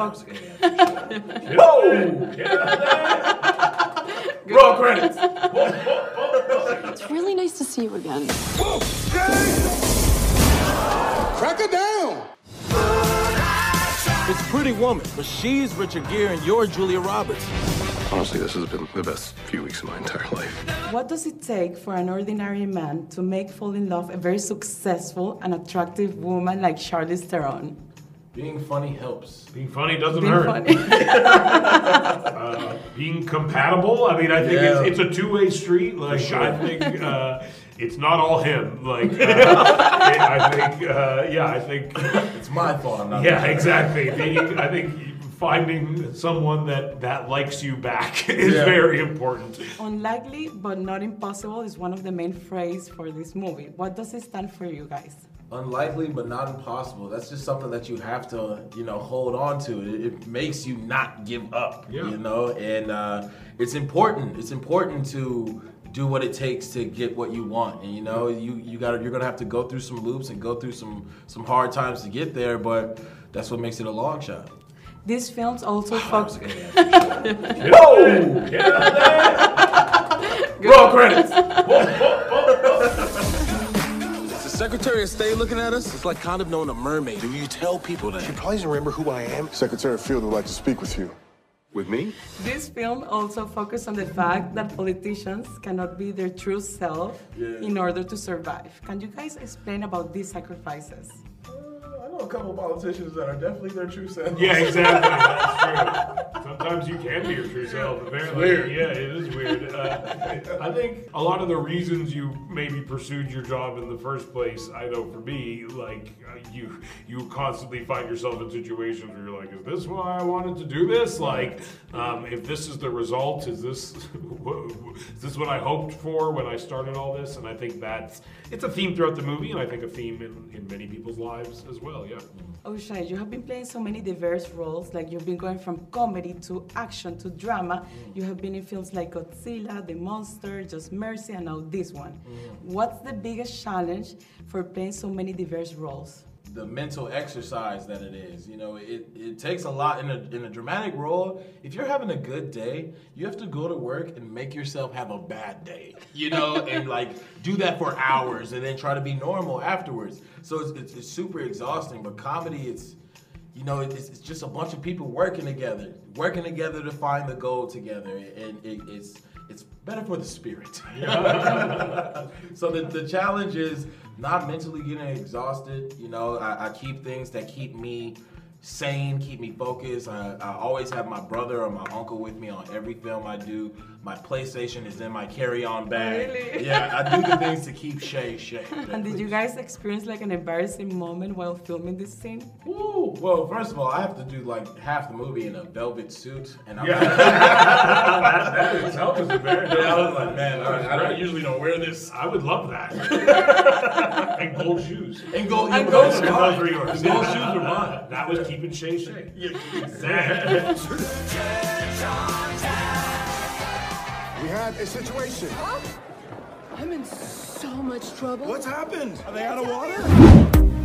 focus. Whoa! Get out of there! Roll credits. It's really nice to see you again. Crack her down! It's Pretty Woman, but she's Richard Gere and you're Julia Roberts. Honestly, this has been the best few weeks of my entire life. What does it take for an ordinary man to make fall in love a very successful and attractive woman like Charlize Theron? Being funny helps. Being funny doesn't Being hurt. funny. uh, being compatible. I mean, I think Yeah. it's, it's a two-way street. Like sure. I think uh, it's not all him. Like uh, I think, uh, yeah, I think, It's my fault. I'm not. yeah, exactly. Being, I think finding someone that that likes you back is Yeah. very important. Unlikely but not impossible is one of the main phrases for this movie. What does it stand for you guys? Unlikely, but not impossible. That's just something that you have to, you know, hold on to. It, it makes you not give up. Yeah. You know, and uh, it's important. It's important to do what it takes to get what you want. And you know, you you got to you're gonna have to go through some loops and go through some some hard times to get there. But that's what makes it a long shot. This films also focus. Whoa! Get out of there! Roll credits. Is the Secretary of State looking at us? It's like kind of knowing a mermaid. Do you tell people that? You probably doesn't remember who I am. Secretary Field would like to speak with you. With me? This film also focuses on the fact that politicians cannot be their true self in order to survive. Can you guys explain about these sacrifices? Uh, I know a couple politicians that are definitely their true self. Yeah, exactly. That's true. Sometimes you can be your true self. Apparently, weird. yeah, it is weird. Uh, I think a lot of the reasons you maybe pursued your job in the first place, I know for me, like uh, you, you constantly find yourself in situations where you're like, "Is this why I wanted to do this? Like, um, if this is the result, is this is this what I hoped for when I started all this?" And I think that's it's a theme throughout the movie, and I think a theme in, in many people's lives as well. Yeah. Oh, Shai, you have been playing so many diverse roles. Like you've been going from comedy to action to drama. You have been in films like Godzilla, The Monster, Just Mercy, and now this one. Mm-hmm. What's the biggest challenge for playing so many diverse roles? the mental exercise that it is. You know, it, it takes a lot in a, in a dramatic role. If you're having a good day, you have to go to work and make yourself have a bad day, you know, and like do that for hours and then try to be normal afterwards. So it's, it's, it's super exhausting, but comedy, it's, you know, it's, it's just a bunch of people working together, working together to find the goal together. And it, it's, it's better for the spirit. so the, the challenge is not mentally getting exhausted. You know, I, I keep things that keep me sane, keep me focused. I, I always have my brother or my uncle with me on every film I do. My PlayStation is in my carry-on bag. Really? Yeah, I do the things to keep Shay Shay. And did you guys experience like an embarrassing moment while filming this scene? Woo! Well, first of all, I have to do like half the movie in a velvet suit, and I'm Yeah. that, that itself is embarrassing. Yeah, I was like, man, I, I don't- usually don't wear this. I would love that. and gold shoes. And gold, And yeah, gold those shoes. are Those were mine. yours. Gold shoes are mine. That was keeping Shay Shay. Yeah, Exactly. We have a situation. I'm in so much trouble. What's happened? Are they out of water?